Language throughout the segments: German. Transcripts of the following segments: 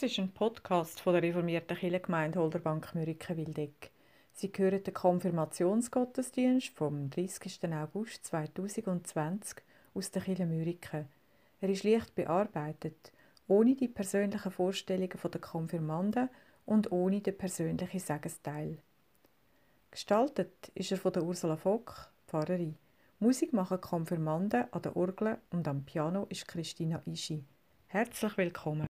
Das ist ein Podcast von der reformierten Kirchengemeinde Holderbank Mürike-Wildeck. Sie hören den Konfirmationsgottesdienst vom 30. August 2020 aus der Kirche Mürike. Er ist leicht bearbeitet, ohne die persönlichen Vorstellungen der Konfirmanden und ohne den persönlichen Segensteil. Gestaltet ist er von der Ursula Vogt, Pfarrerin. Musik machen Konfirmanden an der Orgel und am Piano ist Christina Ischi. Herzlich willkommen.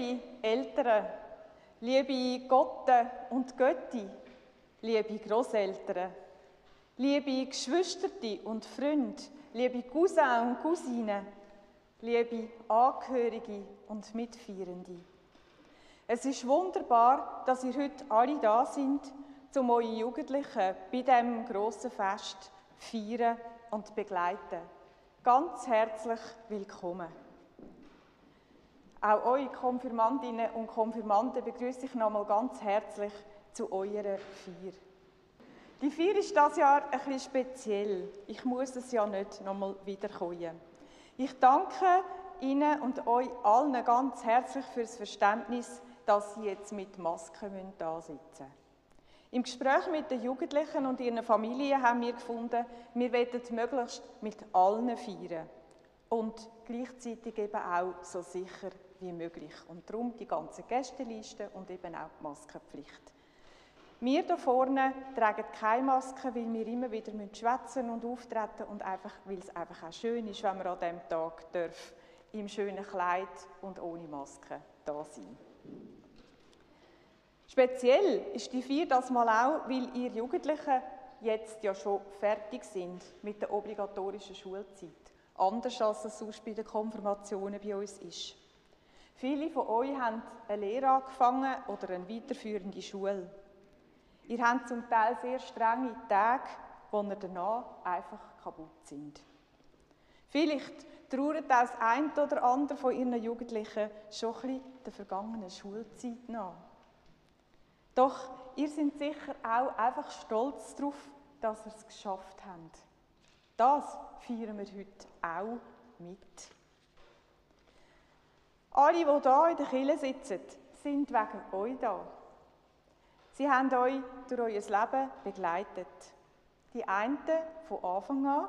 Liebe Eltern, liebe Gotte und Götti, liebe Großeltern, liebe Geschwister und Freunde, liebe Cousins und Cousinen, liebe Angehörige und Mitfeierende. Es ist wunderbar, dass ihr heute alle da sind, um eure Jugendlichen bei diesem grossen Fest feiern und begleiten. Ganz herzlich willkommen. Auch eure Konfirmandinnen und Konfirmanden begrüße ich nochmal ganz herzlich zu eurer Feier. Die Feier ist das Jahr ein bisschen speziell. Ich muss es ja nicht nochmal wiederkommen. Ich danke Ihnen und euch allen ganz herzlich fürs Verständnis, dass Sie jetzt mit Masken da sitzen. Im Gespräch mit den Jugendlichen und ihren Familien haben wir gefunden, wir wollen möglichst mit allen feiern und gleichzeitig eben auch so sicher wie möglich. Und darum die ganze Gästeliste und eben auch die Maskenpflicht. Wir hier vorne tragen keine Maske, weil wir immer wieder schwätzen und auftreten und einfach, weil es einfach auch schön ist, wenn wir an diesem Tag dürfen, im schönen Kleid und ohne Maske da sein. Speziell ist die Vier das mal auch, weil ihr Jugendlichen jetzt ja schon fertig sind mit der obligatorischen Schulzeit. Anders als es sonst bei den Konfirmationen bei uns ist. Viele von euch haben eine Lehre angefangen oder eine weiterführende Schule. Ihr habt zum Teil sehr strenge Tage, wo ihr danach einfach kaputt sind. Vielleicht trauert das eine oder andere von ihren Jugendlichen schon ein bisschen der vergangenen Schulzeit nach. Doch ihr seid sicher auch einfach stolz darauf, dass ihr es geschafft habt. Das feiern wir heute auch mit. Alle, die hier in der Kille sitzen, sind wegen euch da. Sie haben euch durch euer Leben begleitet. Die einen von Anfang an,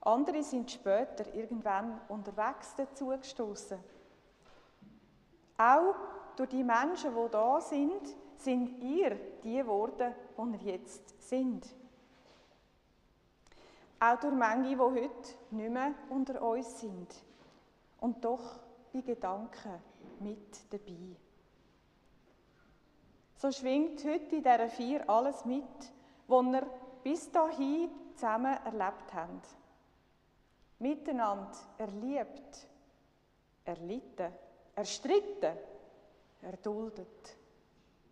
andere sind später irgendwann unterwegs dazugestoßen. Auch durch die Menschen, die da sind, sind ihr die geworden, die ihr jetzt sind. Auch durch manche, die heute nicht mehr unter uns sind und doch bei Gedanken mit dabei. So schwingt heute in dieser Vier alles mit, was wir bis dahin zusammen erlebt haben. Miteinander erlebt, erlitten, erstritten, erduldet,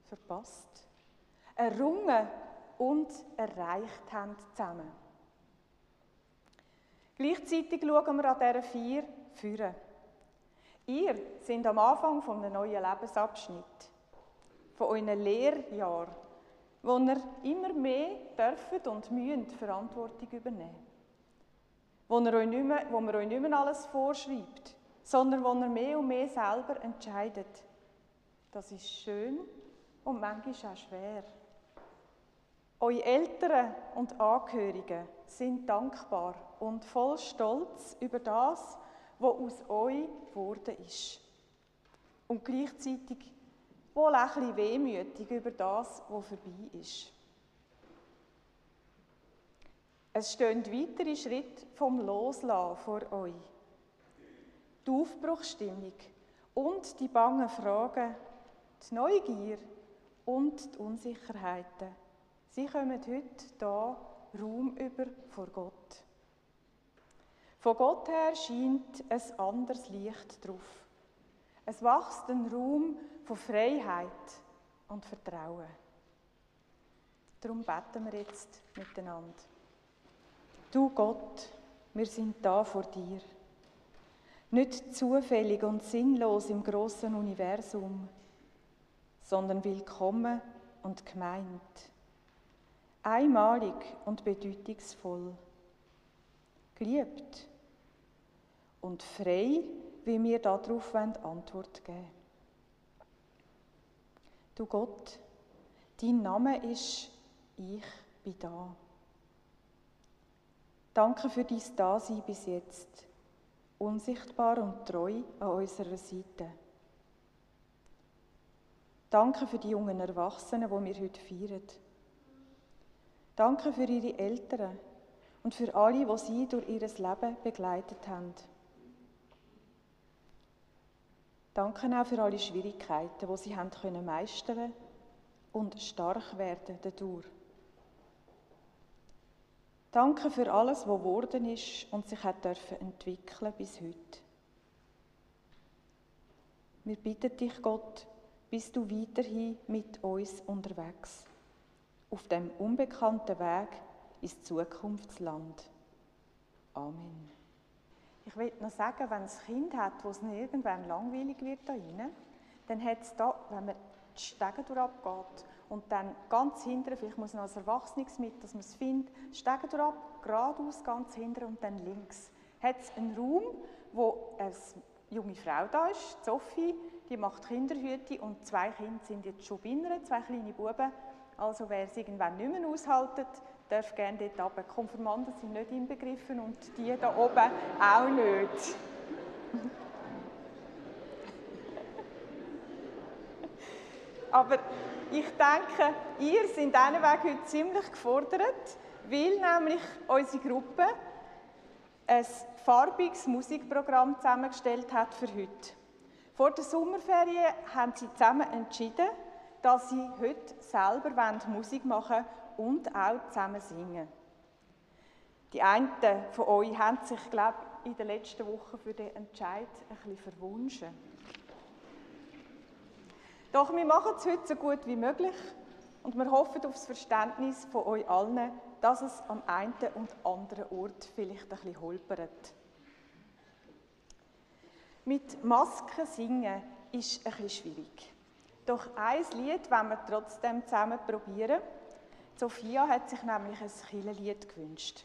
verpasst, errungen und erreicht haben zusammen. Gleichzeitig schauen wir an dieser Vier führen. Ihr seid am Anfang von einem neuen Lebensabschnitt, von euren Lehrjahren, wo ihr immer mehr dürft und müsst Verantwortung übernehmen. Wo, wo man euch nicht mehr alles vorschreibt, sondern wo ihr mehr und mehr selber entscheidet. Das ist schön und manchmal auch schwer. Eure Eltern und Angehörigen sind dankbar und voll Stolz über das, was aus euch geworden ist. Und gleichzeitig wohl ein bisschen wehmütig über das, was vorbei ist. Es stehen weitere Schritte vom Loslassen vor euch. Die Aufbruchsstimmung und die bangen Fragen, die Neugier und die Unsicherheiten, sie kommen heute hier Raum über vor Gott. Von Gott her scheint ein anderes Licht drauf. Es wächst ein Raum von Freiheit und Vertrauen. Darum beten wir jetzt miteinander. Du Gott, wir sind da vor dir. Nicht zufällig und sinnlos im großen Universum, sondern willkommen und gemeint. Einmalig und bedeutungsvoll. Geliebt und frei, wie wir darauf Antwort geben Du Gott, dein Name ist Ich bin da. Danke für dein Dasein bis jetzt, unsichtbar und treu an unserer Seite. Danke für die jungen Erwachsenen, die wir heute feiern. Danke für ihre Eltern und für alle, die sie durch ihr Leben begleitet haben. Danke auch für alle Schwierigkeiten, die sie haben können meistern und stark werden dadurch. Danke für alles, was geworden ist und sich hat dürfen entwickeln bis heute. Wir bitten dich, Gott, bist du weiterhin mit uns unterwegs, auf dem unbekannten Weg ins Zukunftsland. Amen. Ich will noch sagen, wenn es Kind hat, wo es irgendwann langweilig wird da rein, dann hat es da, wenn man die Stege durchabgeht und dann ganz hinten, vielleicht muss man als Erwachsenes mit, dass man es findet, Stege durchab, geradeaus ganz hinten und dann links, hat es einen Raum, wo eine junge Frau da ist, Sophie, die macht Kinderhüte und zwei Kinder sind jetzt schon binnen, zwei kleine Buben. Also wer es irgendwann nicht mehr aushaltet, darf gerne dort runter. Konfirmanden sind nicht inbegriffen und die da oben auch nicht. Aber ich denke, ihr seid Weg heute ziemlich gefordert, weil nämlich unsere Gruppe ein farbiges Musikprogramm zusammengestellt hat für heute. Vor der Sommerferien haben sie zusammen entschieden, dass sie heute selber Musik machen wollen und auch zusammen singen. Die einen von euch haben sich, glaube ich, in den letzten Wochen für den Entscheid ein bisschen verwunschen. Doch wir machen es heute so gut wie möglich und wir hoffen auf das Verständnis von euch allen, dass es am einen und anderen Ort vielleicht ein bisschen holpert. Mit Masken singen ist ein bisschen schwierig. Doch ein Lied wollen wir trotzdem zusammen probieren. Sophia hat sich nämlich ein Killenlied gewünscht.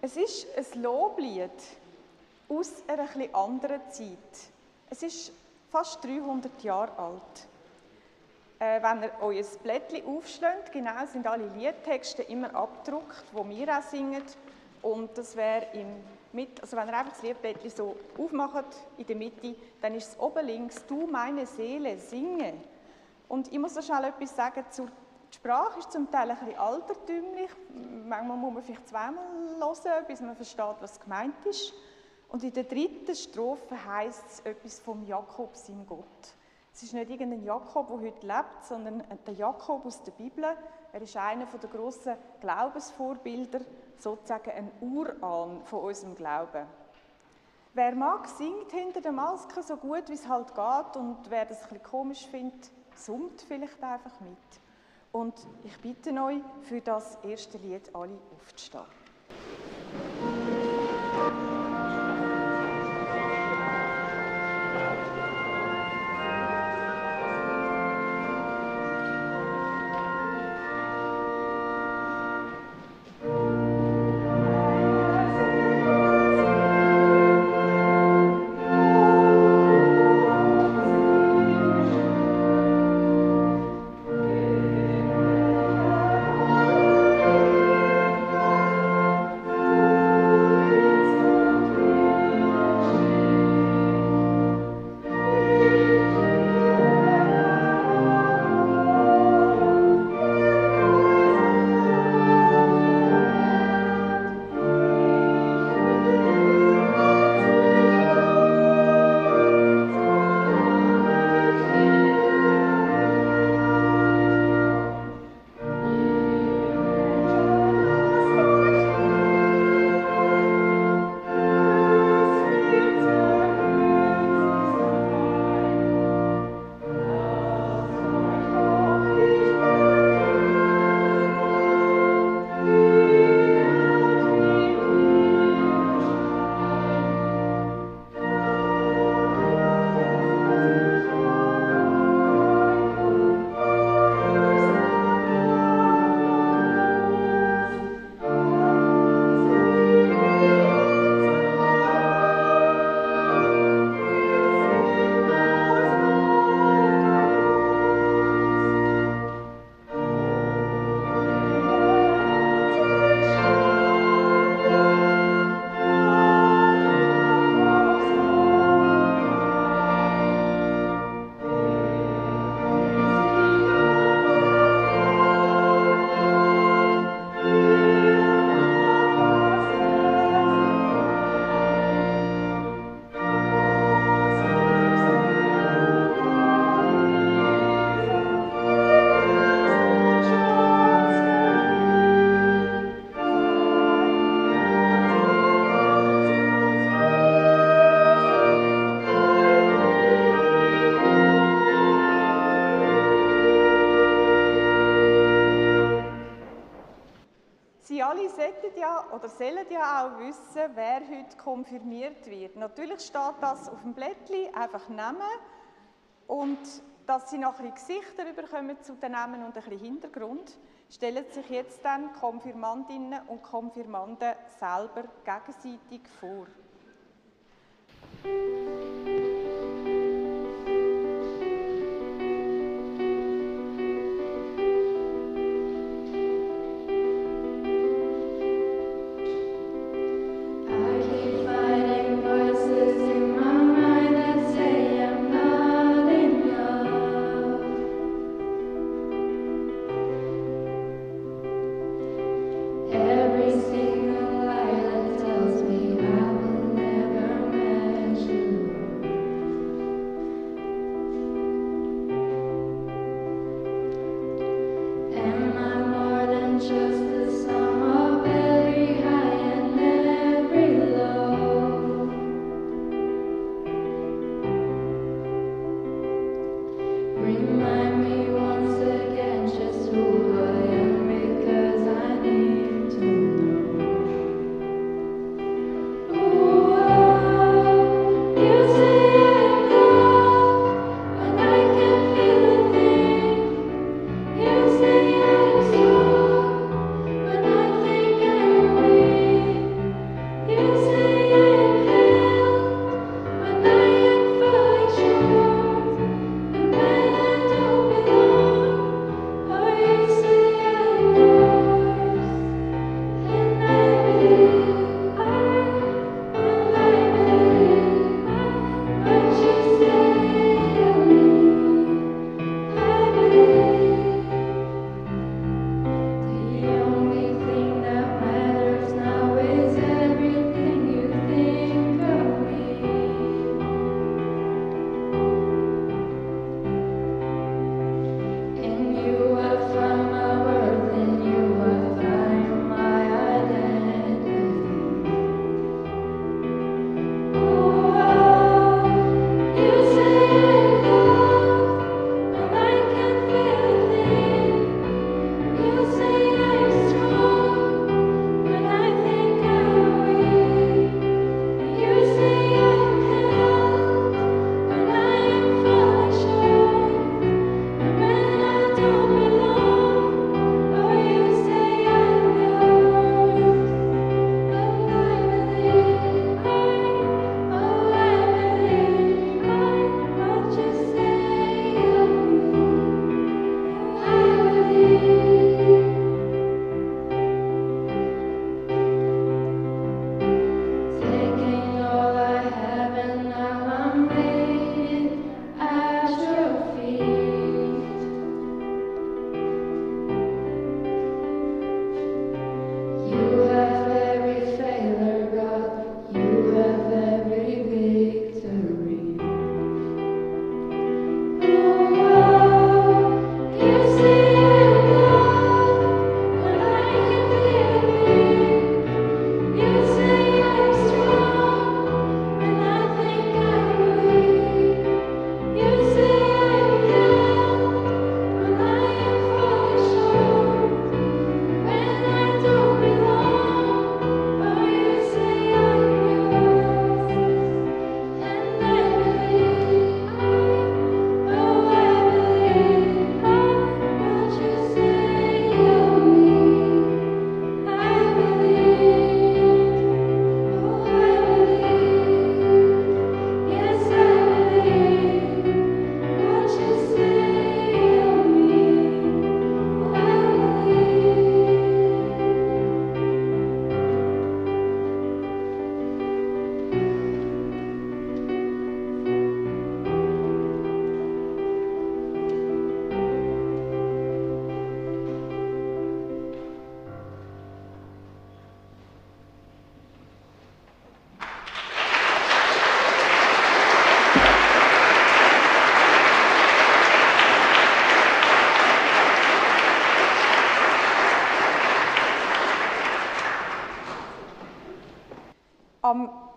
Es ist ein Loblied aus einer etwas anderen Zeit. Es ist fast 300 Jahre alt. Äh, wenn ihr euer Blättchen aufschlägt, genau sind alle Liedtexte immer abgedruckt, wo wir auch singen. Und das wäre im mit, also wenn ihr einfach das Liedblättchen so aufmacht in der Mitte, dann ist es oben links, du meine Seele, singe. Und ich muss noch schnell etwas sagen zur die Sprache ist zum Teil ein bisschen altertümlich. Manchmal muss man vielleicht zweimal hören, bis man versteht, was gemeint ist. Und in der dritten Strophe heißt es etwas vom Jakob, seinem Gott. Es ist nicht irgendein Jakob, der heute lebt, sondern der Jakob aus der Bibel. Er ist einer der grossen Glaubensvorbilder, sozusagen ein Urahn von unserem Glauben. Wer mag, singt hinter der Maske so gut, wie es halt geht. Und wer das ein bisschen komisch findet, summt vielleicht einfach mit. Und ich bitte euch, für das erste Lied alle aufzustehen. Oder sollen ja auch wissen, wer heute konfirmiert wird. Natürlich steht das auf dem Blättchen, einfach nehmen und dass sie noch ein bisschen Gesichter bekommen zu den Namen und ein bisschen Hintergrund, stellen sich jetzt dann Konfirmandinnen und Konfirmanden selber gegenseitig vor.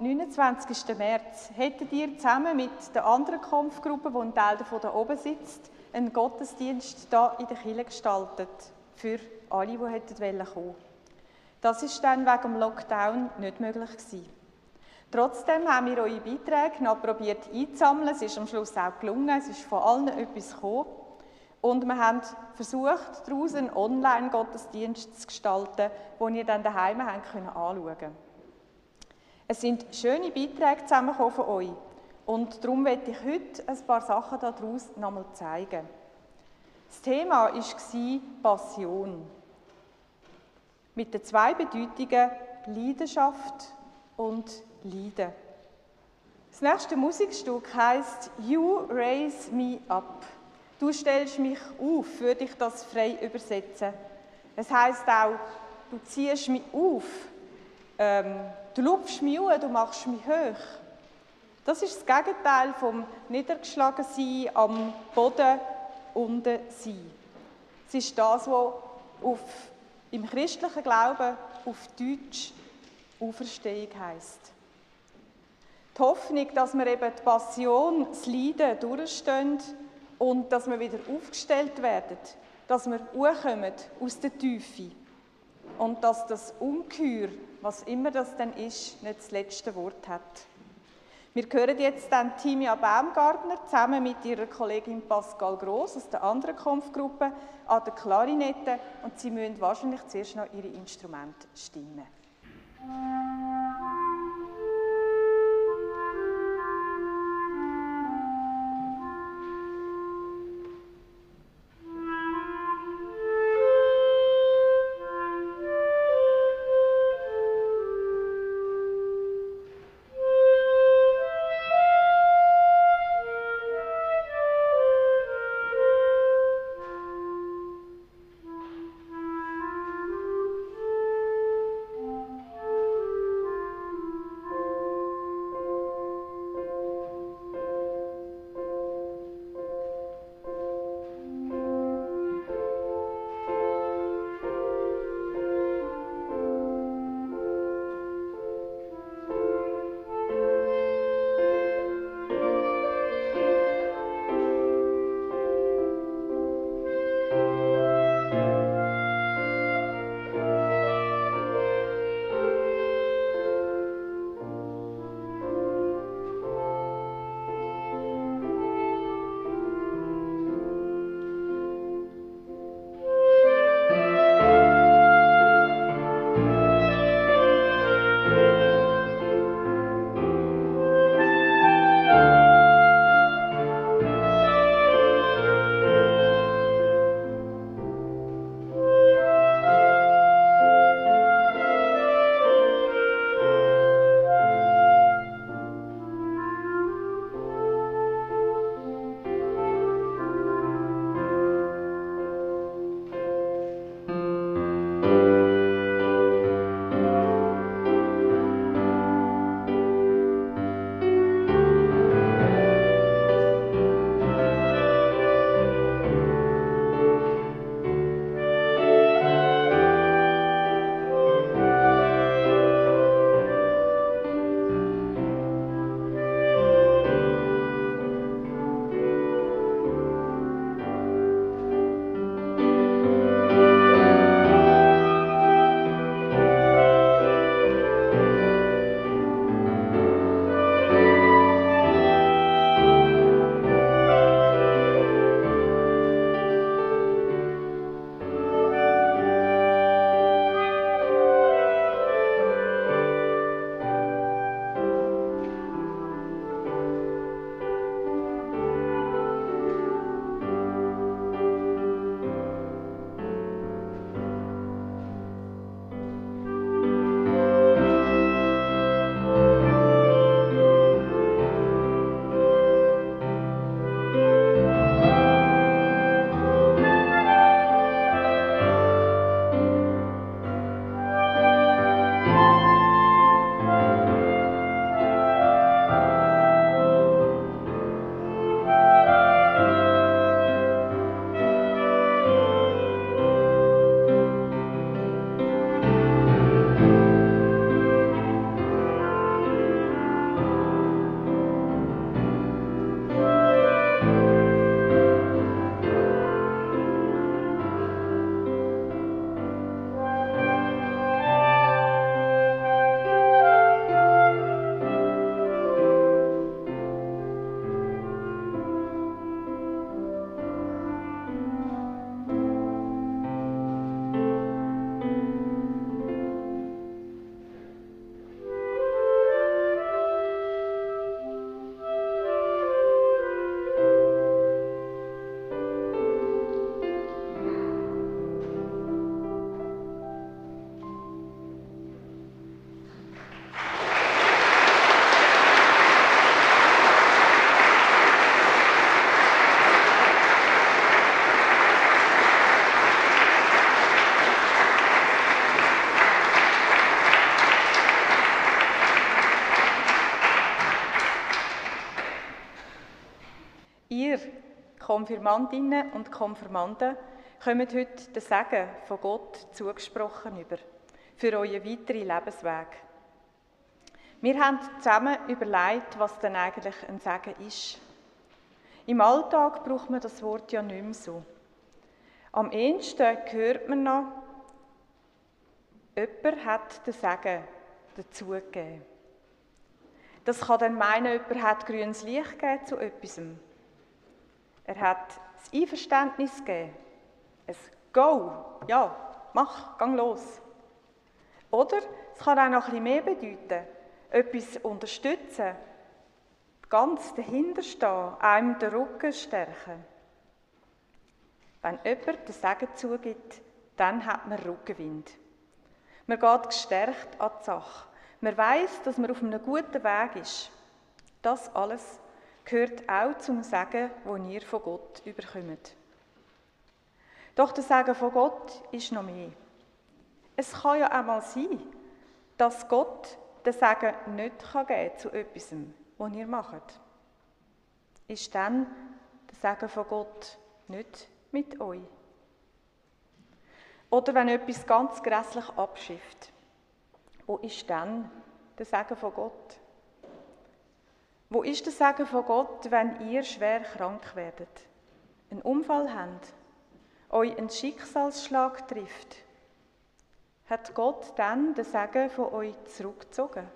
29. März hättet ihr zusammen mit der anderen Kampfgruppe, wo ein Teil davon da oben sitzt, einen Gottesdienst hier in der Kirche gestaltet für alle, die hätten kommen Das ist dann wegen dem Lockdown nicht möglich gewesen. Trotzdem haben wir eure Beiträge noch probiert einzusammeln. Es ist am Schluss auch gelungen. Es ist von allen etwas gekommen. Und wir haben versucht, daraus einen Online-Gottesdienst zu gestalten, den ihr dann daheim anschauen könnt. Es sind schöne Beiträge zusammengekommen von euch. Und darum werde ich heute ein paar Sachen daraus nochmal zeigen. Das Thema war Passion. Mit den zwei Bedeutungen Leidenschaft und Leiden. Das nächste Musikstück heißt You Raise Me Up. Du stellst mich auf, würde ich das frei übersetzen. Es heißt auch, du ziehst mich auf, ähm, du lupfst mich auf, du machst mich hoch. Das ist das Gegenteil vom Niedergeschlagensein, am Boden unten sein. Es ist das, was auf, im christlichen Glauben auf Deutsch Auferstehung heisst. Die Hoffnung, dass wir eben die Passion, das Leiden durchstehen und dass wir wieder aufgestellt werden, dass wir aus der Tiefe und dass das Ungeheuer, was immer das denn ist, nicht das letzte Wort hat. Wir hören jetzt dann Timia Baumgartner zusammen mit ihrer Kollegin Pascal Gross aus der anderen Kampfgruppe an der Klarinette und sie müssen wahrscheinlich zuerst noch ihre Instrumente stimmen. Konfirmandinnen und Konfirmanden kommen heute den Segen von Gott zugesprochen über für euren weiteren Lebensweg. Wir haben zusammen überlegt, was denn eigentlich ein Segen ist. Im Alltag braucht man das Wort ja nicht mehr so. Am ehesten hört man noch, jemand hat den Segen dazugegeben. Das kann dann meinen, jemand hat grünes Licht gegeben zu etwas. Er hat das Einverständnis gegeben. Ein Go, ja, mach, gang los. Oder es kann auch noch bisschen mehr bedeuten. Etwas unterstützen, ganz dahinterstehen, einem den Rücken stärken. Wenn jemand den Segen zugibt, dann hat man Rückenwind. Man geht gestärkt an die Sache. Man weiß, dass man auf einem guten Weg ist. Das alles gehört auch zum Segen, wo ihr von Gott überkommt. Doch der Segen von Gott ist noch mehr. Es kann ja einmal sein, dass Gott den Segen nicht geben kann zu etwas, was ihr macht. Ist dann der Segen von Gott nicht mit euch? Oder wenn etwas ganz grässlich abschifft, wo ist dann der Segen von Gott? Wo ist der Segen von Gott, wenn ihr schwer krank werdet, einen Unfall habt, euch einen Schicksalsschlag trifft? Hat Gott dann den Segen von euch zurückgezogen?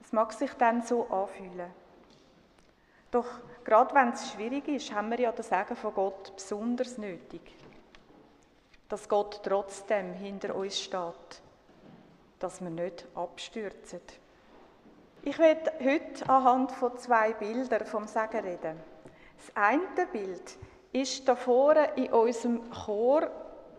Es mag sich dann so anfühlen. Doch gerade wenn es schwierig ist, haben wir ja den Segen von Gott besonders nötig. Dass Gott trotzdem hinter uns steht, dass wir nicht abstürzen. Ich werde heute anhand von zwei Bildern vom Segen reden. Das eine Bild ist da vorne in unserem Chor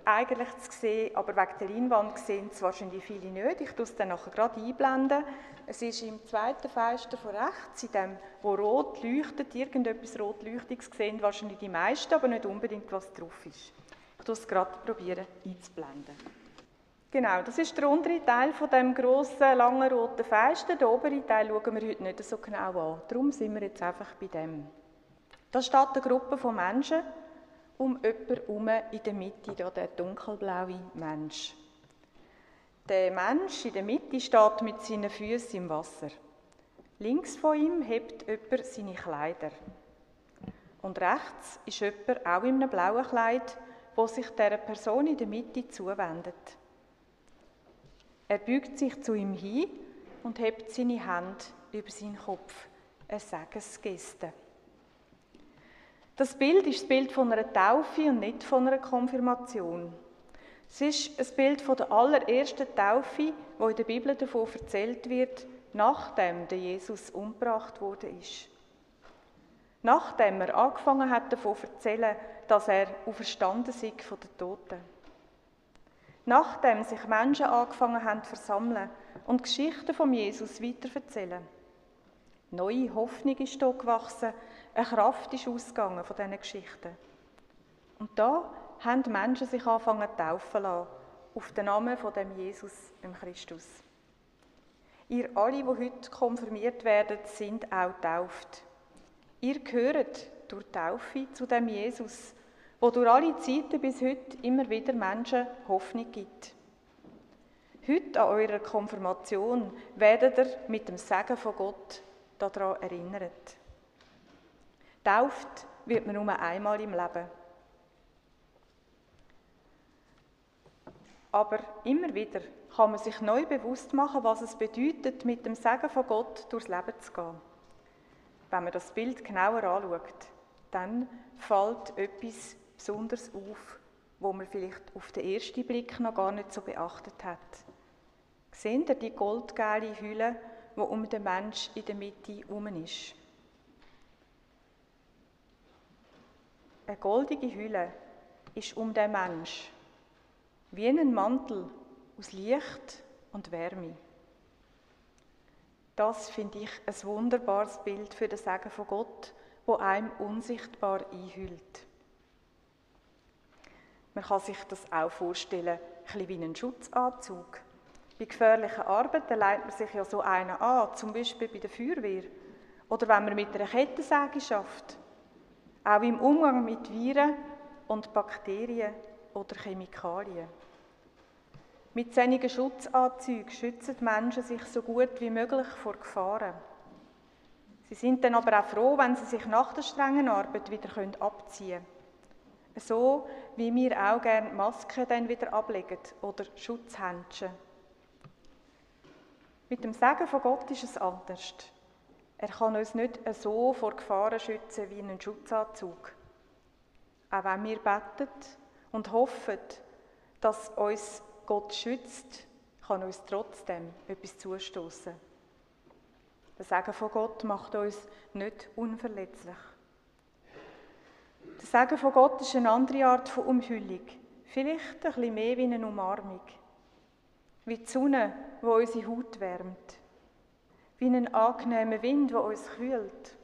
eigentlich zu sehen, aber wegen der Leinwand sehen es wahrscheinlich viele nicht. Ich tue es dann nachher gerade einblenden. Es ist im zweiten Fenster von rechts, in dem, wo rot leuchtet, irgendetwas rot Leuchtiges sehen wahrscheinlich die meisten, aber nicht unbedingt, was drauf ist. Ich tue es gerade probieren einzublenden. Genau, das ist der untere Teil von dem grossen, langen roten Fenster. Den oberen Teil schauen wir heute nicht so genau an. Darum sind wir jetzt einfach bei dem. Da steht eine Gruppe von Menschen um jemanden herum in der Mitte, da der dunkelblaue Mensch. Der Mensch in der Mitte steht mit seinen Füßen im Wasser. Links von ihm hebt jemand seine Kleider. Und rechts ist jemand auch in einem blauen Kleid, wo sich der Person in der Mitte zuwendet. Er beugt sich zu ihm hin und hebt seine Hand über seinen Kopf. Eine Segensgeste. Das Bild ist das Bild von einer Taufe und nicht von einer Konfirmation. Es ist ein Bild von der allerersten Taufe, wo in der Bibel davon erzählt wird, nachdem der Jesus umgebracht wurde ist. Nachdem er angefangen hat davon zu erzählen, dass er auferstanden ist von den Toten. Nachdem sich Menschen angefangen haben zu versammeln und Geschichten von Jesus weiterverzählen. Neue Hoffnung ist hier gewachsen, eine Kraft ist ausgegangen von diesen Geschichten. Und da haben Menschen sich angefangen zu taufen lassen, auf den Namen von dem Jesus, dem Christus. Ihr alle, die heute konfirmiert werden, sind auch tauft. Ihr gehört durch Taufe zu dem Jesus, wo durch alle Zeiten bis heute immer wieder Menschen Hoffnung gibt. Heute an eurer Konfirmation werdet ihr mit dem Segen von Gott daran erinnert. Tauft wird man nur einmal im Leben. Aber immer wieder kann man sich neu bewusst machen, was es bedeutet, mit dem Segen von Gott durchs Leben zu gehen. Wenn man das Bild genauer anschaut, dann fällt etwas besonders auf, wo man vielleicht auf den ersten Blick noch gar nicht so beachtet hat. Seht ihr die goldgelbe Hülle, die um den Mensch in der Mitte herum ist? Eine goldige Hülle ist um den Mensch, wie ein Mantel aus Licht und Wärme. Das finde ich ein wunderbares Bild für das Sagen von Gott, wo einem unsichtbar einhüllt. Man kann sich das auch vorstellen, ein wie einen Schutzanzug. Bei gefährlichen Arbeiten leitet man sich ja so einen an, zum Beispiel bei der Feuerwehr. Oder wenn man mit einer Kettensäge schafft. auch im Umgang mit Viren und Bakterien oder Chemikalien. Mit solchen Schutzanzügen schützen die Menschen sich so gut wie möglich vor Gefahren. Sie sind dann aber auch froh, wenn sie sich nach der strengen Arbeit wieder abziehen können. So wie wir auch gerne Masken dann wieder ablegen oder Schutzhändchen. Mit dem Segen von Gott ist es anders. Er kann uns nicht so vor Gefahren schützen wie einen Schutzanzug. Auch wenn wir beten und hoffen, dass uns Gott schützt, kann uns trotzdem etwas zustoßen. Der Segen von Gott macht uns nicht unverletzlich. Der Segen von Gott ist eine andere Art von Umhüllung. Vielleicht ein bisschen mehr wie eine Umarmung. Wie die Sonne, die unsere Haut wärmt. Wie ein angenehmer Wind, der uns kühlt.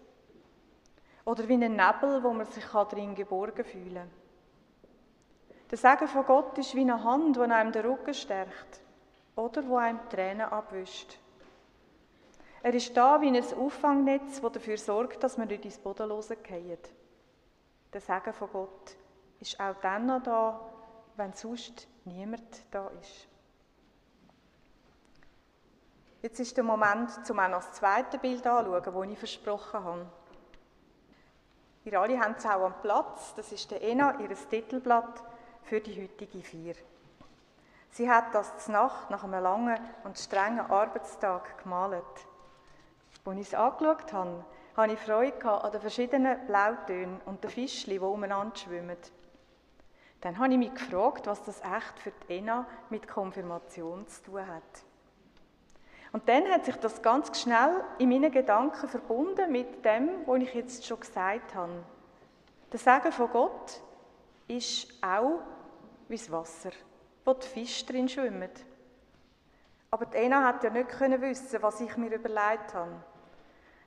Oder wie ein Nebel, wo man sich darin geborgen fühlen kann. Der Segen von Gott ist wie eine Hand, die einem den Rücken stärkt. Oder wo einem Tränen abwischt. Er ist da wie ein Auffangnetz, das dafür sorgt, dass man nicht ins Bodenlose fallen. Der Segen von Gott ist auch dann noch da, wenn sonst niemand da ist. Jetzt ist der Moment, um auch noch das zweite Bild anzuschauen, das ich versprochen habe. Ihr alle haben es auch am Platz. Das ist der ENA, ihr Titelblatt für die heutige Feier. Sie hat das Nacht nach einem langen und strengen Arbeitstag gemalt. Als ich es angeschaut habe, hatte ich Freude an den verschiedenen Blautönen und den Fischchen, die umeinander schwimmen. Dann habe ich mich gefragt, was das echt für die Ena mit Konfirmation zu tun hat. Und dann hat sich das ganz schnell in meinen Gedanken verbunden mit dem, was ich jetzt schon gesagt habe. Der Segen von Gott ist auch wie das Wasser, wo die Fische drin schwimmen. Aber die Ena hat ja nicht wissen, was ich mir überlegt habe.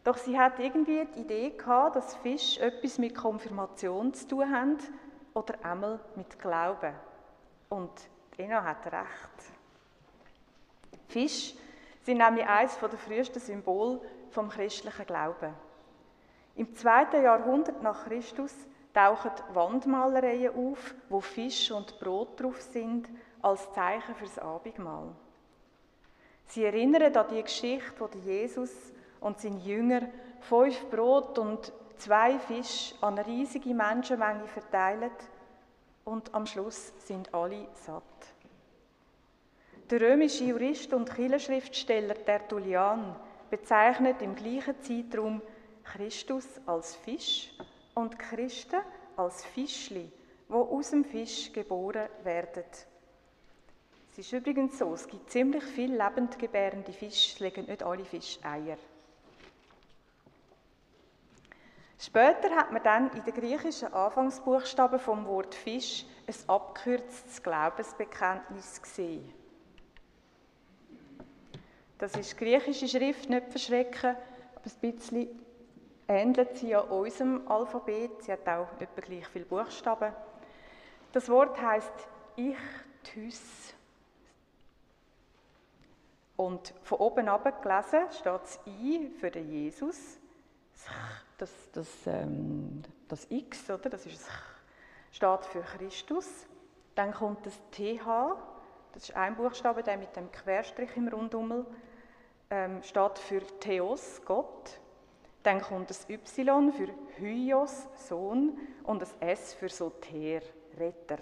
Doch sie hat irgendwie die Idee gehabt, dass Fisch etwas mit Konfirmation zu tun haben oder einmal mit Glauben. Und Ena hat recht. Fisch sind nämlich eines der frühesten Symbole vom christlichen Glauben. Im zweiten Jahrhundert nach Christus tauchen Wandmalereien auf, wo Fisch und Brot drauf sind, als Zeichen fürs Abendmahl. Sie erinnern an die Geschichte, wo Jesus und seine Jünger fünf Brot und zwei Fisch an eine riesige Menschenmenge verteilen und am Schluss sind alle satt. Der römische Jurist und Kirchenschriftsteller Tertullian bezeichnet im gleichen Zeitraum Christus als Fisch und Christen als Fischli, wo aus dem Fisch geboren werden. Es ist übrigens so, es gibt ziemlich viele lebendgebärende Fische, es legen nicht alle Fische Eier. Später hat man dann in den griechischen Anfangsbuchstaben vom Wort Fisch ein abgekürztes Glaubensbekenntnis gesehen. Das ist griechische Schrift, nicht verschrecken, aber ein bisschen ähnelt sie an unserem Alphabet. Sie hat auch etwa gleich viele Buchstaben. Das Wort heißt Ich Thys. Und von oben ab gelesen steht das I für den Jesus das, das, ähm, das X, oder? das ist, steht für Christus. Dann kommt das TH, das ist ein Buchstabe, der mit dem Querstrich im Rundummel, ähm, steht für Theos, Gott. Dann kommt das Y für Hyos, Sohn, und das S für Soter, Retter.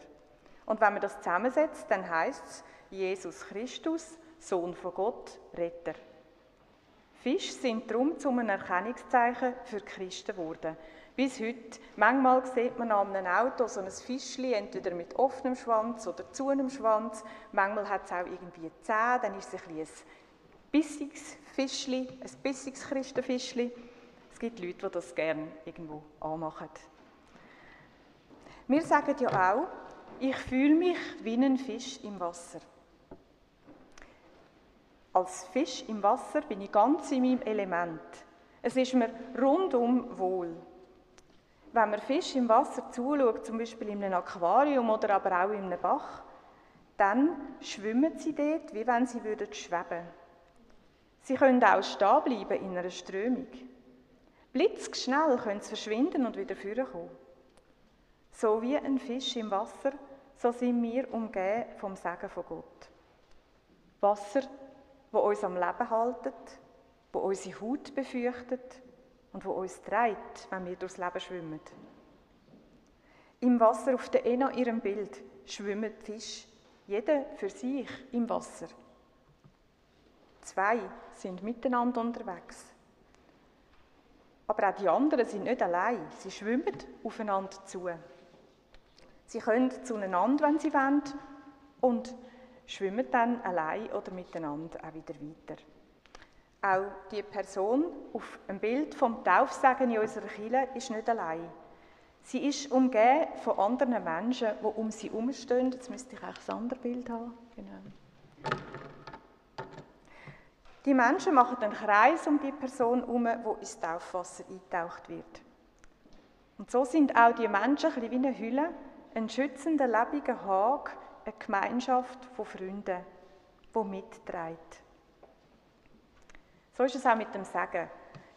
Und wenn man das zusammensetzt, dann heißt es Jesus Christus, Sohn von Gott, Retter. Fische sind darum zu einem Erkennungszeichen für Christen geworden. Bis heute, manchmal sieht man an einem Auto so ein Fischli, entweder mit offenem Schwanz oder zu einem Schwanz. Manchmal hat es auch irgendwie Zähne, dann ist es ein, ein bissiges Fischli, ein bissiges Christenfischli. Es gibt Leute, die das gerne irgendwo anmachen. Wir sagen ja auch, ich fühle mich wie ein Fisch im Wasser. Als Fisch im Wasser bin ich ganz in meinem Element. Es ist mir rundum wohl. Wenn man Fisch im Wasser zuschaut, zum Beispiel in einem Aquarium oder aber auch in einem Bach, dann schwimmen sie dort, wie wenn sie würden schweben. Sie können auch stehen bleiben in einer Strömung. Blitzschnell können sie verschwinden und wieder vorkommen. So wie ein Fisch im Wasser, so sind wir umgeben vom Segen von Gott. Wasser, wo uns am Leben haltet, wo unsere Haut befürchtet und wo uns trägt, wenn wir durchs Leben schwimmen. Im Wasser auf der Ena ihrem Bild schwimmen Fische, jeder für sich im Wasser. Zwei sind miteinander unterwegs. Aber auch die anderen sind nicht allein. Sie schwimmen aufeinander zu. Sie können zueinander, wenn sie wollen, und schwimmen dann allein oder miteinander auch wieder weiter. Auch die Person auf dem Bild vom Taufsegen in unserer Kirche ist nicht allein. Sie ist umgeben von anderen Menschen, die um sie herumstehen. Jetzt müsste ich eigentlich ein anderes Bild haben. Genau. Die Menschen machen einen Kreis um die Person herum, die ins Taufwasser eingetaucht wird. Und so sind auch die Menschen ein wie eine Hülle, ein schützender, lebendiger Hag, eine Gemeinschaft von Freunden, die mitträgt. So ist es auch mit dem Sagen.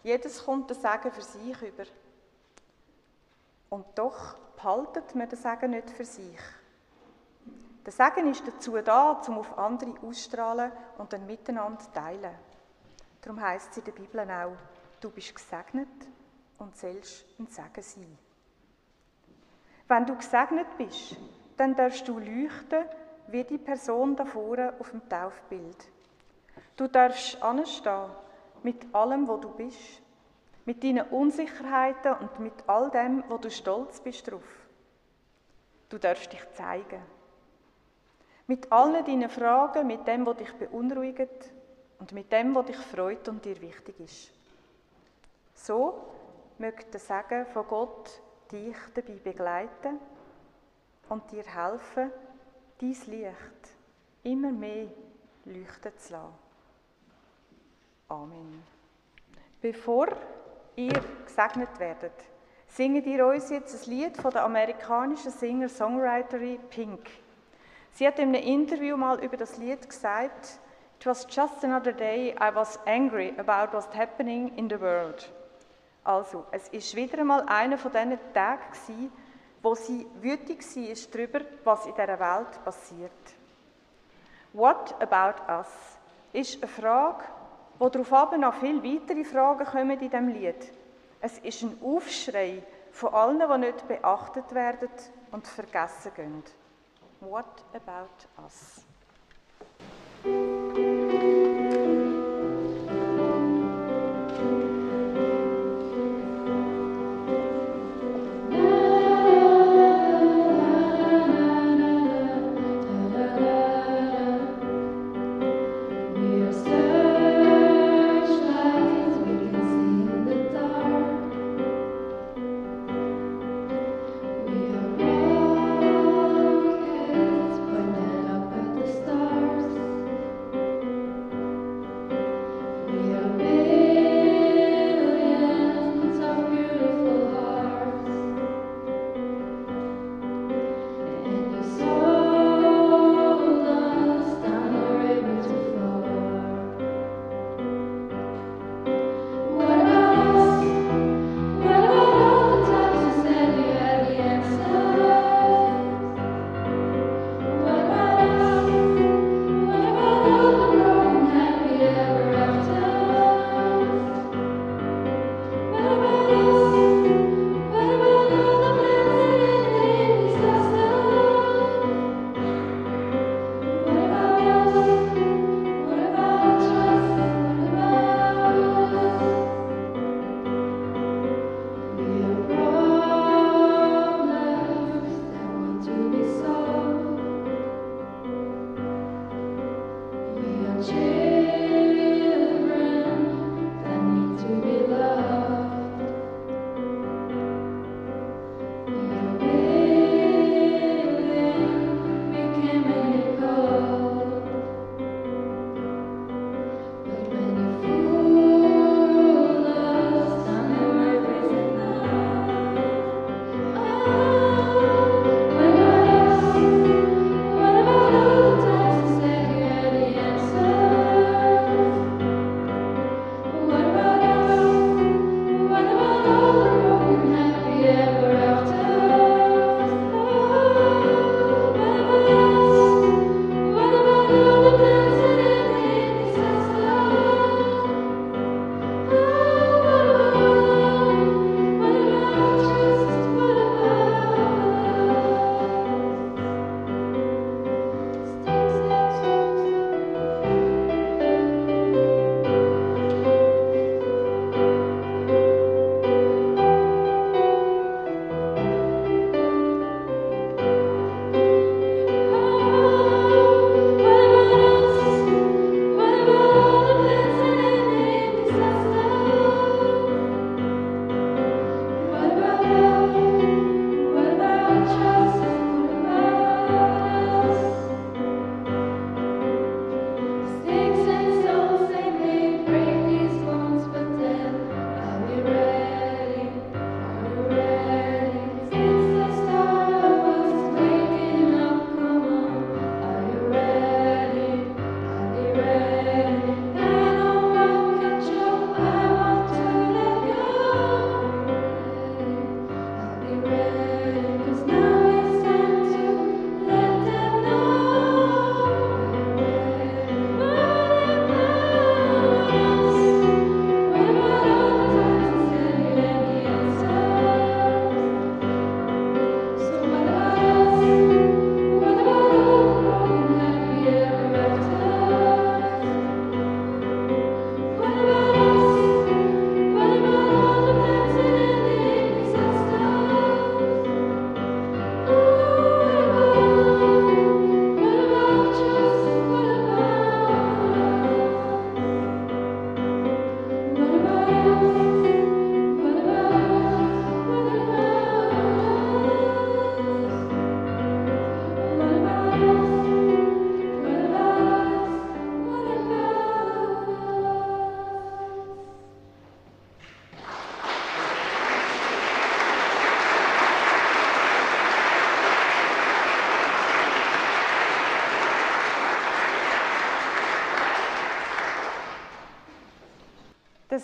Jedes kommt das Sagen für sich über. Und doch behaltet man das Sagen nicht für sich. Der Segen ist dazu da, um auf andere ausstrahlen und dann miteinander teilen. Darum heißt es in der Bibel auch, du bist gesegnet und sollst ein Segen sein. Wenn du gesegnet bist, dann darfst du leuchten wie die Person da vorne auf dem Taufbild. Du darfst anstehen mit allem, wo du bist, mit deinen Unsicherheiten und mit all dem, wo du stolz bist drauf. Du darfst dich zeigen. Mit allen deinen Fragen, mit dem, was dich beunruhigt und mit dem, was dich freut und dir wichtig ist. So möchte der Segen von Gott dich dabei begleiten und dir helfen, dein Licht immer mehr leuchten zu lassen. Amen. Bevor ihr gesegnet werdet, singet ihr uns jetzt ein Lied von der amerikanischen Singer-Songwriterin Pink. Sie hat in einem Interview mal über das Lied gesagt, It was just another day I was angry about what's happening in the world. Also, es ist wieder einmal einer von diesen Tagen gewesen, wo sie wütig war darüber, was in dieser Welt passiert. What about us? ist eine Frage, wo darauf noch viele weitere Fragen kommen in diesem Lied. Es ist ein Aufschrei von allen, die nicht beachtet werden und vergessen gehen. What about us?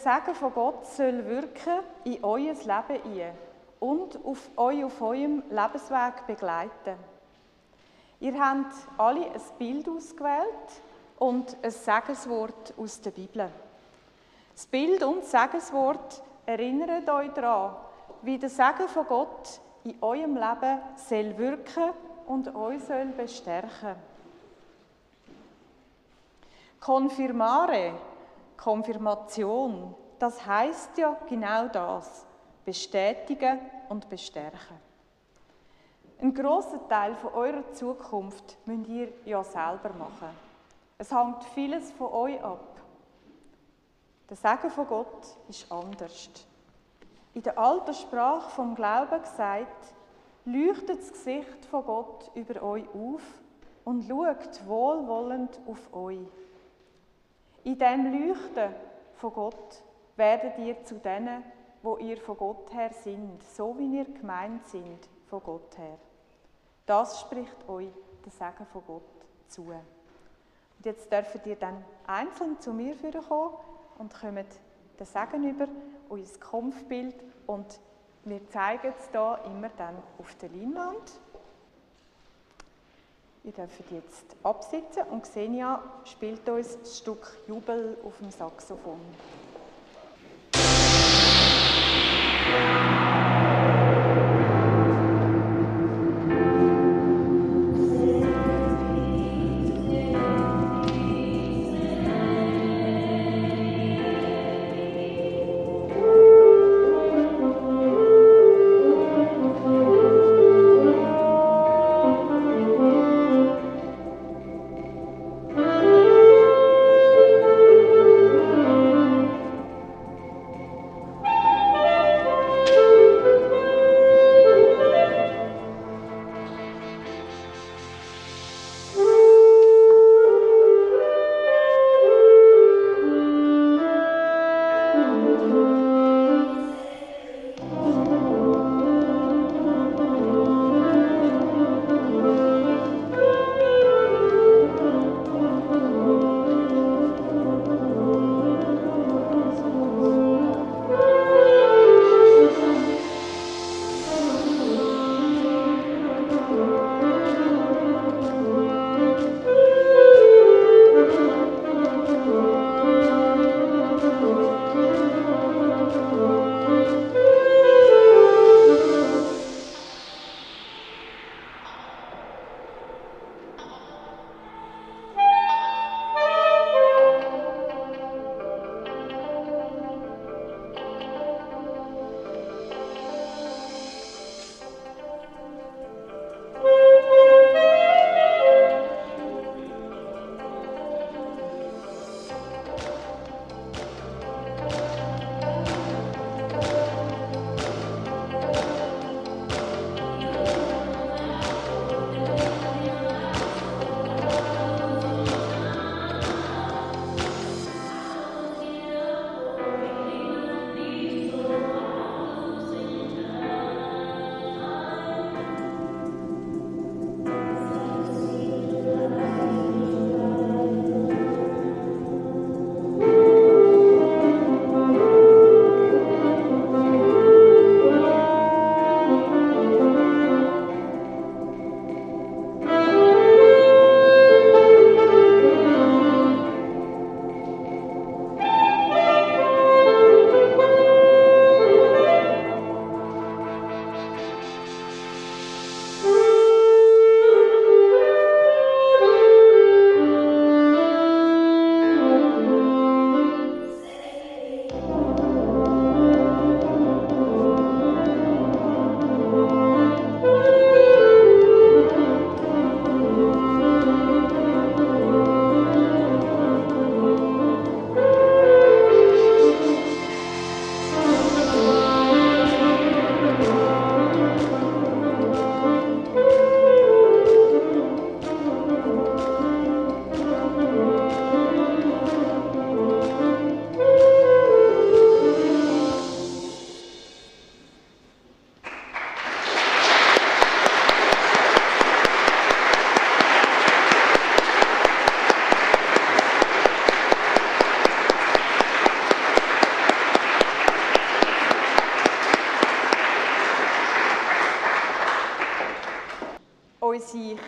Der Segen von Gott soll wirken in euer Leben ein und auf euch auf eurem Lebensweg begleiten. Ihr habt alle ein Bild ausgewählt und ein Segenswort aus der Bibel. Das Bild und das Segenswort erinnert euch daran, wie der Segen von Gott in eurem Leben soll wirken und euch soll bestärken. Konfirmare, Konfirmation, das heißt ja genau das: bestätigen und bestärken. Ein großer Teil von eurer Zukunft müsst ihr ja selber machen. Es hängt vieles von euch ab. Der Segen von Gott ist anders. In der alten Sprache vom Glauben gesagt, leuchtet das Gesicht von Gott über euch auf und schaut wohlwollend auf euch. In dem Leuchten von Gott werdet ihr zu denen, wo ihr von Gott her sind, so wie ihr gemeint sind von Gott her. Das spricht euch der Segen von Gott zu. Und jetzt dürft ihr dann einzeln zu mir kommen und kommt den Segen über, unser Kampfbild und wir zeigen es hier immer dann auf der Leinwand. Ihr dürft jetzt absitzen und Xenia spielt uns das Stück Jubel auf dem Saxophon.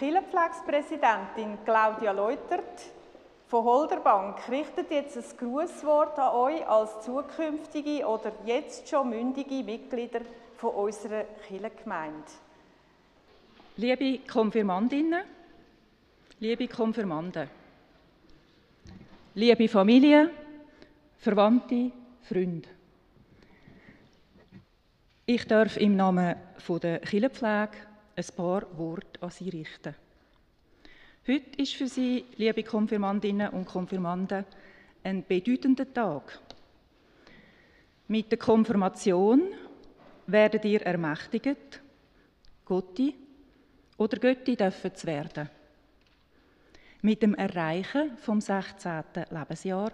Kirchenpflegspräsidentin Claudia Leutert von Holderbank richtet jetzt ein Grußwort an euch als zukünftige oder jetzt schon mündige Mitglieder von unserer Kirchengemeinde. Liebe Konfirmandinnen, liebe Konfirmanden, liebe Familie, Verwandte, Freunde. Ich darf im Namen der Kirchenpflege ein paar Worte an Sie richten. Heute ist für Sie, liebe Konfirmandinnen und Konfirmanden, ein bedeutender Tag. Mit der Konfirmation werdet ihr ermächtigt, Gotti oder Götti dürfen zu werden. Mit dem Erreichen vom 16. Lebensjahr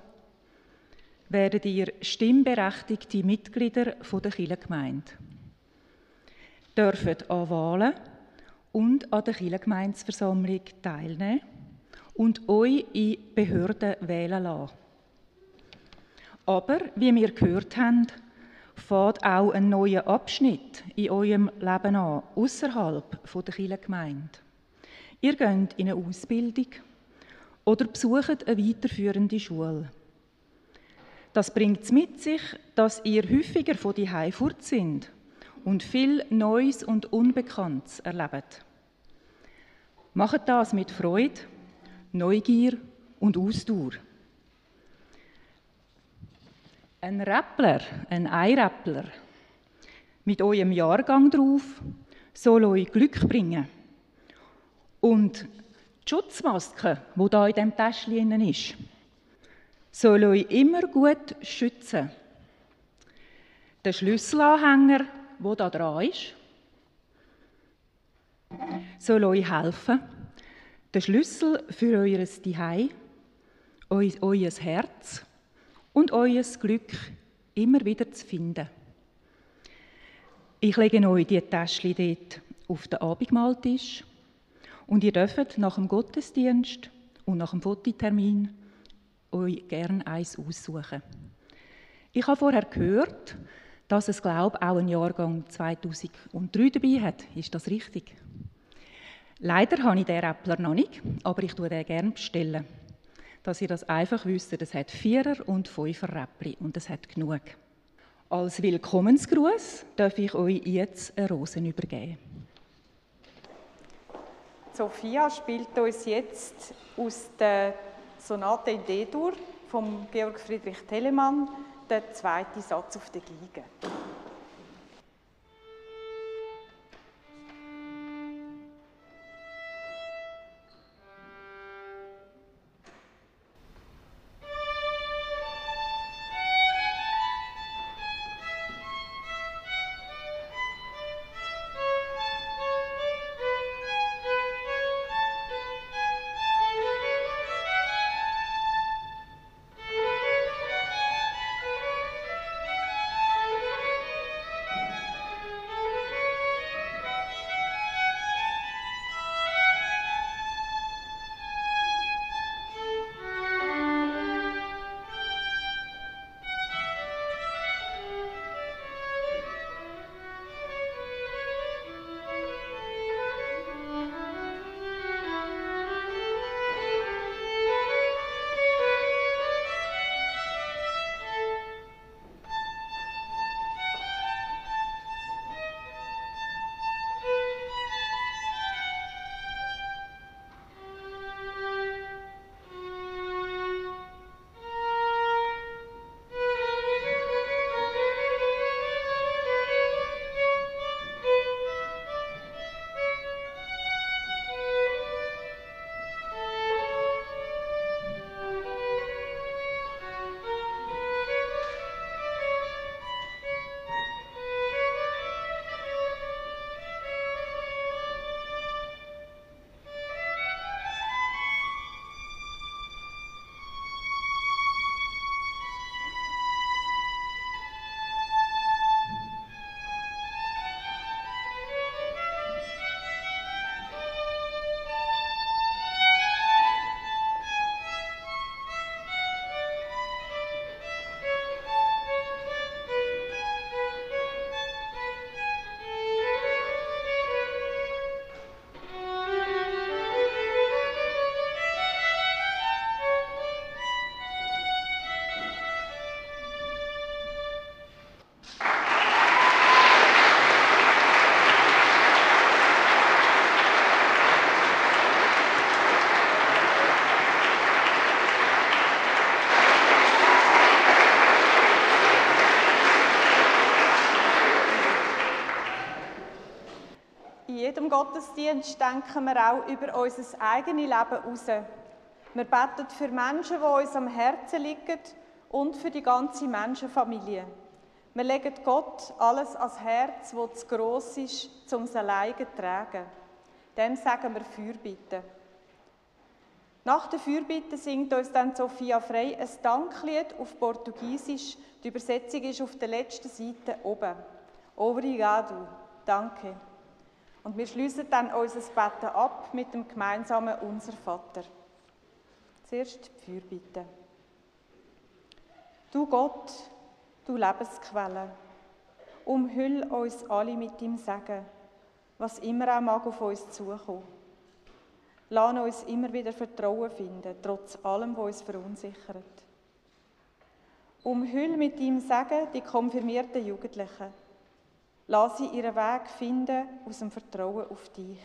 werdet ihr stimmberechtigte Mitglieder der Kirchengemeinde. Dürfen an Wahlen und an der Kirchengemeindeversammlung teilnehmen und euch in Behörden wählen lassen. Aber, wie wir gehört haben, fährt auch ein neuer Abschnitt in eurem Leben an, außerhalb der Kirchengemeinde. Ihr geht in eine Ausbildung oder besucht eine weiterführende Schule. Das bringt es mit sich, dass ihr häufiger von die fort sind und viel Neues und Unbekanntes erlebt. Macht das mit Freude, Neugier und Ausdauer. Ein Rappler, ein Eirappler mit eurem Jahrgang drauf soll euch Glück bringen. Und die Schutzmaske, die da in dem Täschchen ist, soll euch immer gut schützen. Der Schlüsselanhänger, wo da dran ist, soll euch helfen, den Schlüssel für euer Zuhause, euer Herz und euer Glück immer wieder zu finden. Ich lege euch die Täschchen dort auf den Abendmahltisch und ihr dürft nach dem Gottesdienst und nach dem Fototermin euch gerne eins aussuchen. Ich habe vorher gehört, dass es, glaube ich, auch ein Jahrgang 2003 dabei hat. Ist das richtig? Leider habe ich den Rappler noch nicht, aber ich tue den gerne bestellen dass ihr das einfach wisst, es hat Vierer- und Fünfer-Räppli und es hat genug. Als Willkommensgruß darf ich euch jetzt eine Rosen übergeben. Sophia spielt uns jetzt aus der Sonate in D-Dur von Georg Friedrich Telemann den zweiten Satz auf der Geige. Gottesdienst denken wir auch über unser eigenes Leben heraus. Wir beten für Menschen, die uns am Herzen liegen und für die ganze Menschenfamilie. Wir legen Gott alles ans Herz, was zu gross ist, um es alleine zu tragen. Dem sagen wir Fürbitte. Nach der Fürbitte singt uns dann Sophia Frey ein Danklied auf Portugiesisch. Die Übersetzung ist auf der letzten Seite oben. Obrigado, danke. Und wir schließen dann unser Betten ab mit dem gemeinsamen Unser Vater. Zuerst die Fürbitte. Du Gott, du Lebensquelle, umhüll uns alle mit deinem Segen, was immer auch mag auf uns zukommen. Lass uns immer wieder Vertrauen finden, trotz allem, was uns verunsichert. Umhüll mit deinem Segen die konfirmierten Jugendlichen. Lass sie ihren Weg finden aus dem Vertrauen auf dich.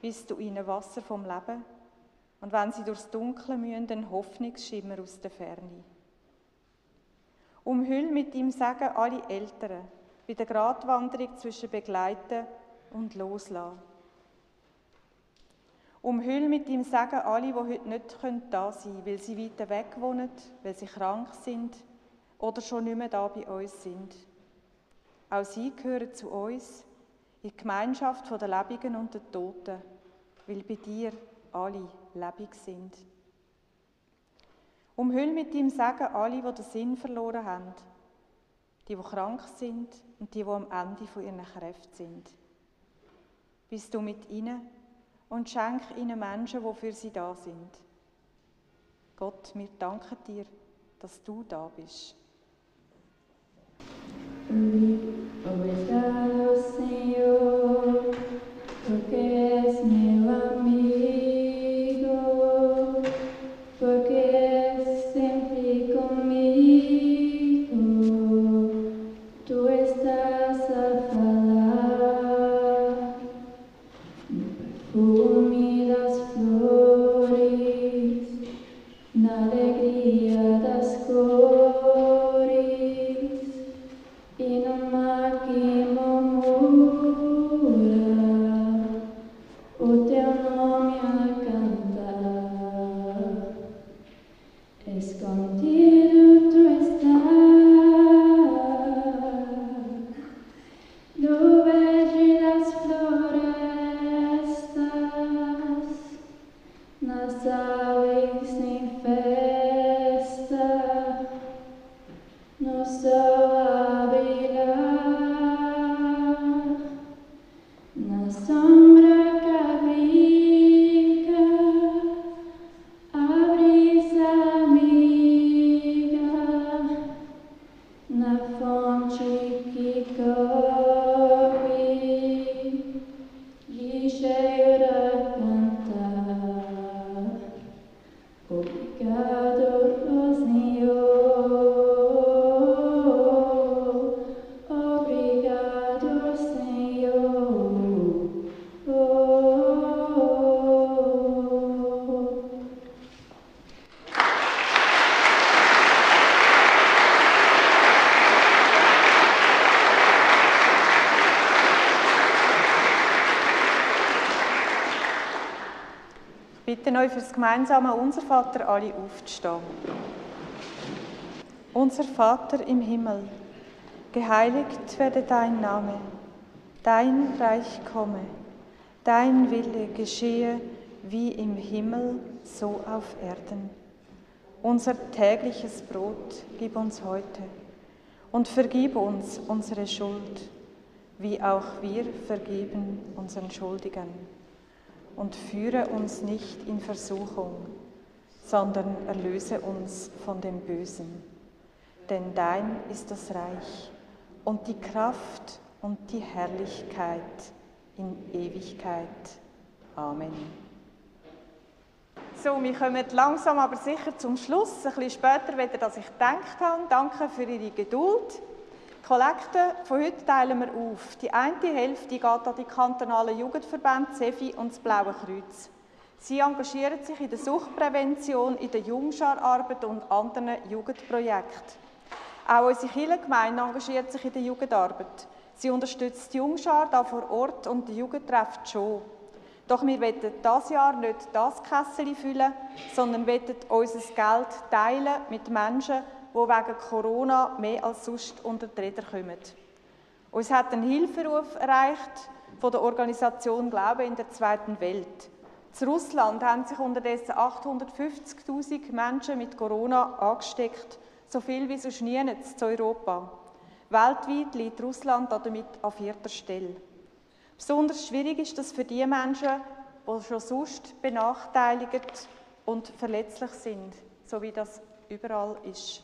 Bist du ihnen Wasser vom Leben und wenn sie durchs Dunkle mühen, den Hoffnungsschimmer aus der Ferne. Umhüll mit ihm Sagen alle Eltern bei der Gratwanderung zwischen Begleiten und Loslassen. Umhüll mit ihm Sagen alle, die heute nicht da sein können, weil sie weiter weg wohnen, weil sie krank sind oder schon nicht mehr da bei uns sind. Auch sie gehören zu uns in die Gemeinschaft der Lebenden und der Toten, weil bei dir alle lebendig sind. Umhüll mit ihm Sagen alle, die den Sinn verloren haben, die, die krank sind und die, die am Ende von ihren Kräften sind. Bist du mit ihnen und schenk ihnen Menschen, die für sie da sind. Gott, wir danken dir, dass du da bist. Obrigado, Senhor, euch für das gemeinsame Unser Vater alle aufzustehen. Unser Vater im Himmel, geheiligt werde dein Name, dein Reich komme, dein Wille geschehe wie im Himmel, so auf Erden. Unser tägliches Brot gib uns heute und vergib uns unsere Schuld, wie auch wir vergeben unseren Schuldigern und führe uns nicht in Versuchung, sondern erlöse uns von dem Bösen. Denn dein ist das Reich und die Kraft und die Herrlichkeit in Ewigkeit. Amen. So, wir kommen langsam aber sicher zum Schluss, ein bisschen später, als ich gedacht habe. Danke für Ihre Geduld. Die Kollekte von heute teilen wir auf. Die eine Hälfte geht an die kantonalen Jugendverbände Sefi und das Blaue Kreuz. Sie engagieren sich in der Suchtprävention, in der Jungschararbeit und anderen Jugendprojekten. Auch unsere Kirchengemeinde engagiert sich in der Jugendarbeit. Sie unterstützt die Jungschar da vor Ort und die Jugendtreff schon. Doch wir wollen dieses Jahr nicht das Kessel füllen, sondern wollen unser Geld teilen mit Menschen, die wegen Corona mehr als sonst unter die Räder kommen. Uns hat ein Hilferuf erreicht von der Organisation Glaube in der zweiten Welt. Zu Russland haben sich unterdessen 850.000 Menschen mit Corona angesteckt, so viel wie sonst nie zu Europa. Weltweit liegt Russland damit an vierter Stelle. Besonders schwierig ist das für die Menschen, die schon sonst benachteiligt und verletzlich sind, so wie das überall ist.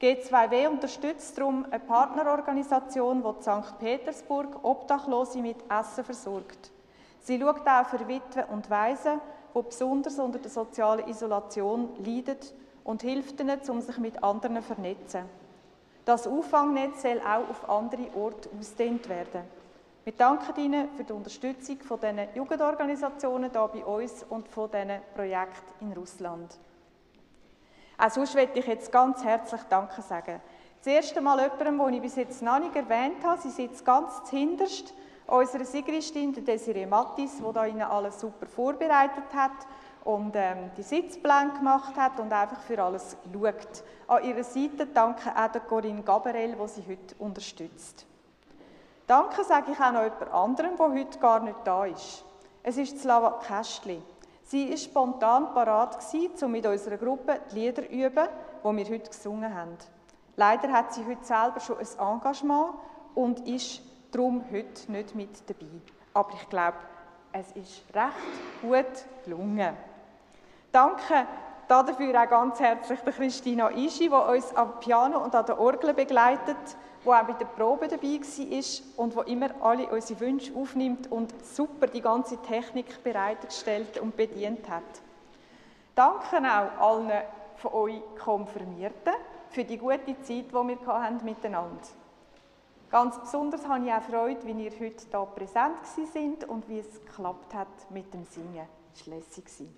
G2W unterstützt darum eine Partnerorganisation, die in St. Petersburg Obdachlose mit Essen versorgt. Sie schaut auch für Witwen und Waisen, die besonders unter der sozialen Isolation leiden und hilft ihnen, um sich mit anderen zu vernetzen. Das Auffangnetz soll auch auf andere Orte ausgedehnt werden. Wir danken Ihnen für die Unterstützung von diesen Jugendorganisationen hier bei uns und von diesen Projekten in Russland. Auch sonst möchte ich jetzt ganz herzlich Danke sagen. Das erste Mal jemandem, den ich bis jetzt noch nicht erwähnt habe, sie sitzt ganz zuhinterst, unsere Sigristin, Desiree Mattis, die Ihnen alles super vorbereitet hat und ähm, die Sitzpläne gemacht hat und einfach für alles schaut. An ihrer Seite danke auch der Corinne Gaberel, die sie heute unterstützt. Danke sage ich auch noch jemand anderem, der heute gar nicht da ist. Es ist Slava Kästli. Sie war spontan parat, um mit unserer Gruppe die Lieder zu üben, die wir heute gesungen haben. Leider hat sie heute selber schon ein Engagement und ist darum heute nicht mit dabei. Aber ich glaube, es ist recht gut gelungen. Danke dafür auch ganz herzlich der Christina Ischi, die uns am Piano und an der Orgel begleitet, die auch bei der Probe dabei war und die immer alle unsere Wünsche aufnimmt und super die ganze Technik bereitgestellt und bedient hat. Danke auch allen von euch Konfirmierten für die gute Zeit, die wir miteinander hatten. Ganz besonders habe ich auch Freude, wie ihr heute hier präsent sind und wie es geklappt hat mit dem Singen. Das war lässig.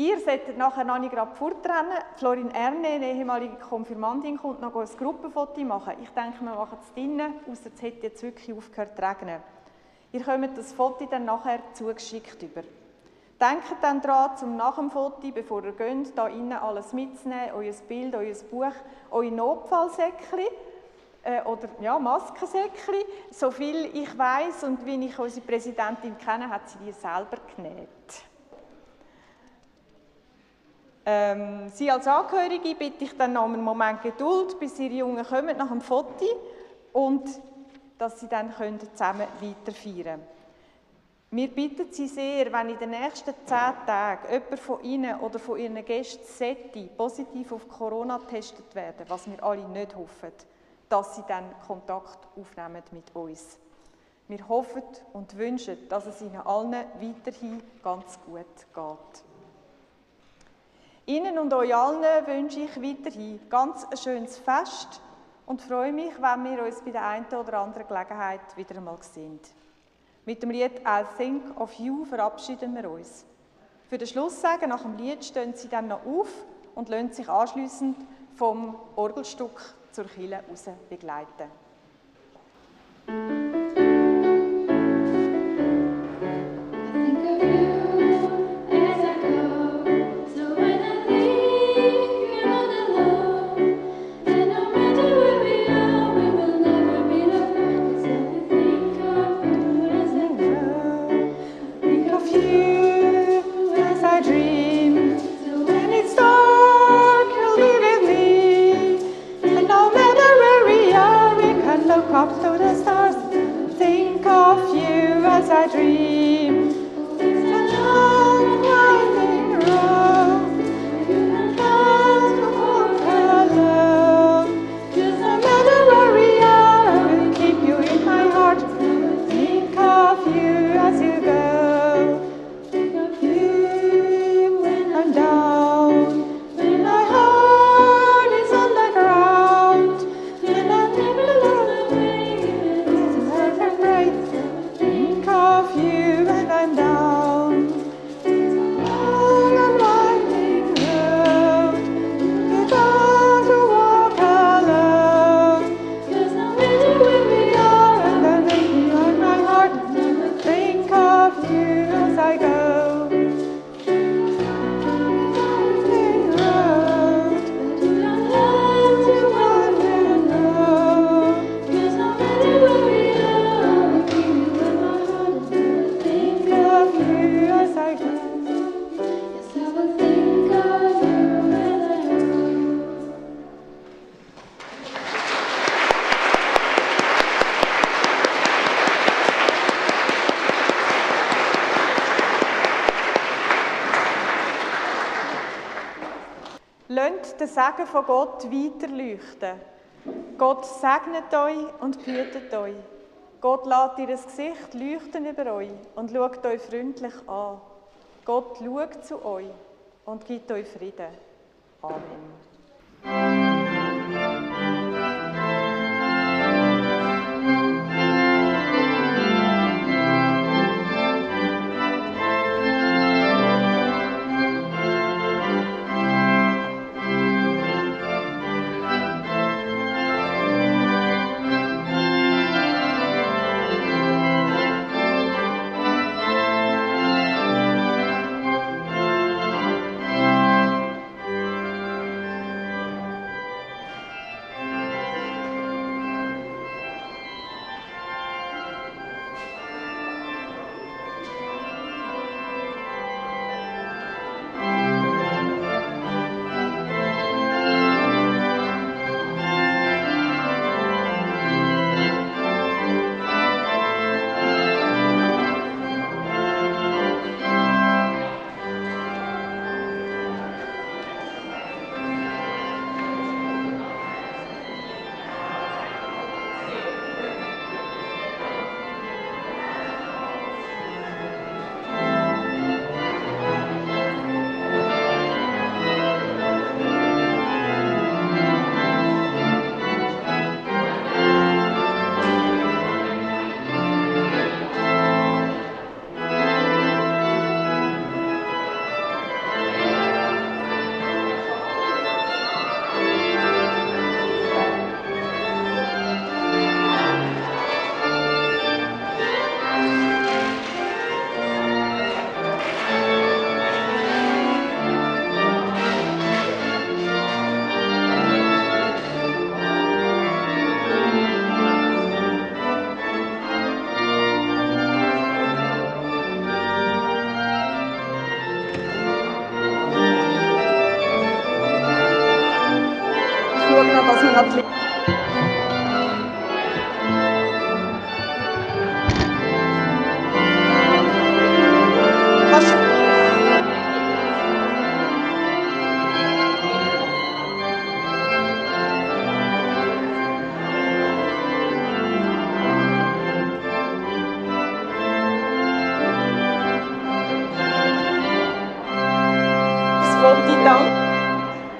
Ihr solltet nachher noch nicht gerade fortrennen. Florin Erne, eine ehemalige Konfirmandin, kommt noch ein Gruppenfoto machen. Ich denke, wir machen es drinnen, außer es hätte jetzt wirklich aufgehört zu regnen. Ihr bekommt das Foto dann nachher zugeschickt über. Denkt dann daran, zum nach dem Foto, bevor ihr geht, da innen alles mitzunehmen, euer Bild, euer Buch, euer Notfallsäckchen äh, oder ja, Maskensäckchen. So viel ich weiß und wie ich unsere Präsidentin kenne, hat sie die selber genäht. Ähm, Sie als Angehörige bitte ich dann noch einen Moment Geduld, bis Ihre Jungen kommen nach dem Foto und dass Sie dann können zusammen weiterfeiern können. Wir bitten Sie sehr, wenn in den nächsten zehn Tagen jemand von Ihnen oder von Ihren Gästen sollte positiv auf Corona getestet werden, was wir alle nicht hoffen, dass Sie dann Kontakt aufnehmen mit uns. Wir hoffen und wünschen, dass es Ihnen allen weiterhin ganz gut geht. Ihnen und euch allen wünsche ich weiterhin ganz ein schönes Fest und freue mich, wenn wir uns bei der einen oder anderen Gelegenheit wieder einmal sehen. Mit dem Lied «I'll Think of You» verabschieden wir uns. Für den Schluss sagen, nach dem Lied stehen sie dann noch auf und lassen sich anschließend vom Orgelstück zur Kille raus begleiten. Segen von Gott weiterleuchten. Gott segnet euch und behütet euch. Gott lässt ihr Gesicht leuchten über euch und schaut euch freundlich an. Gott schaut zu euch und gibt euch Frieden. Amen.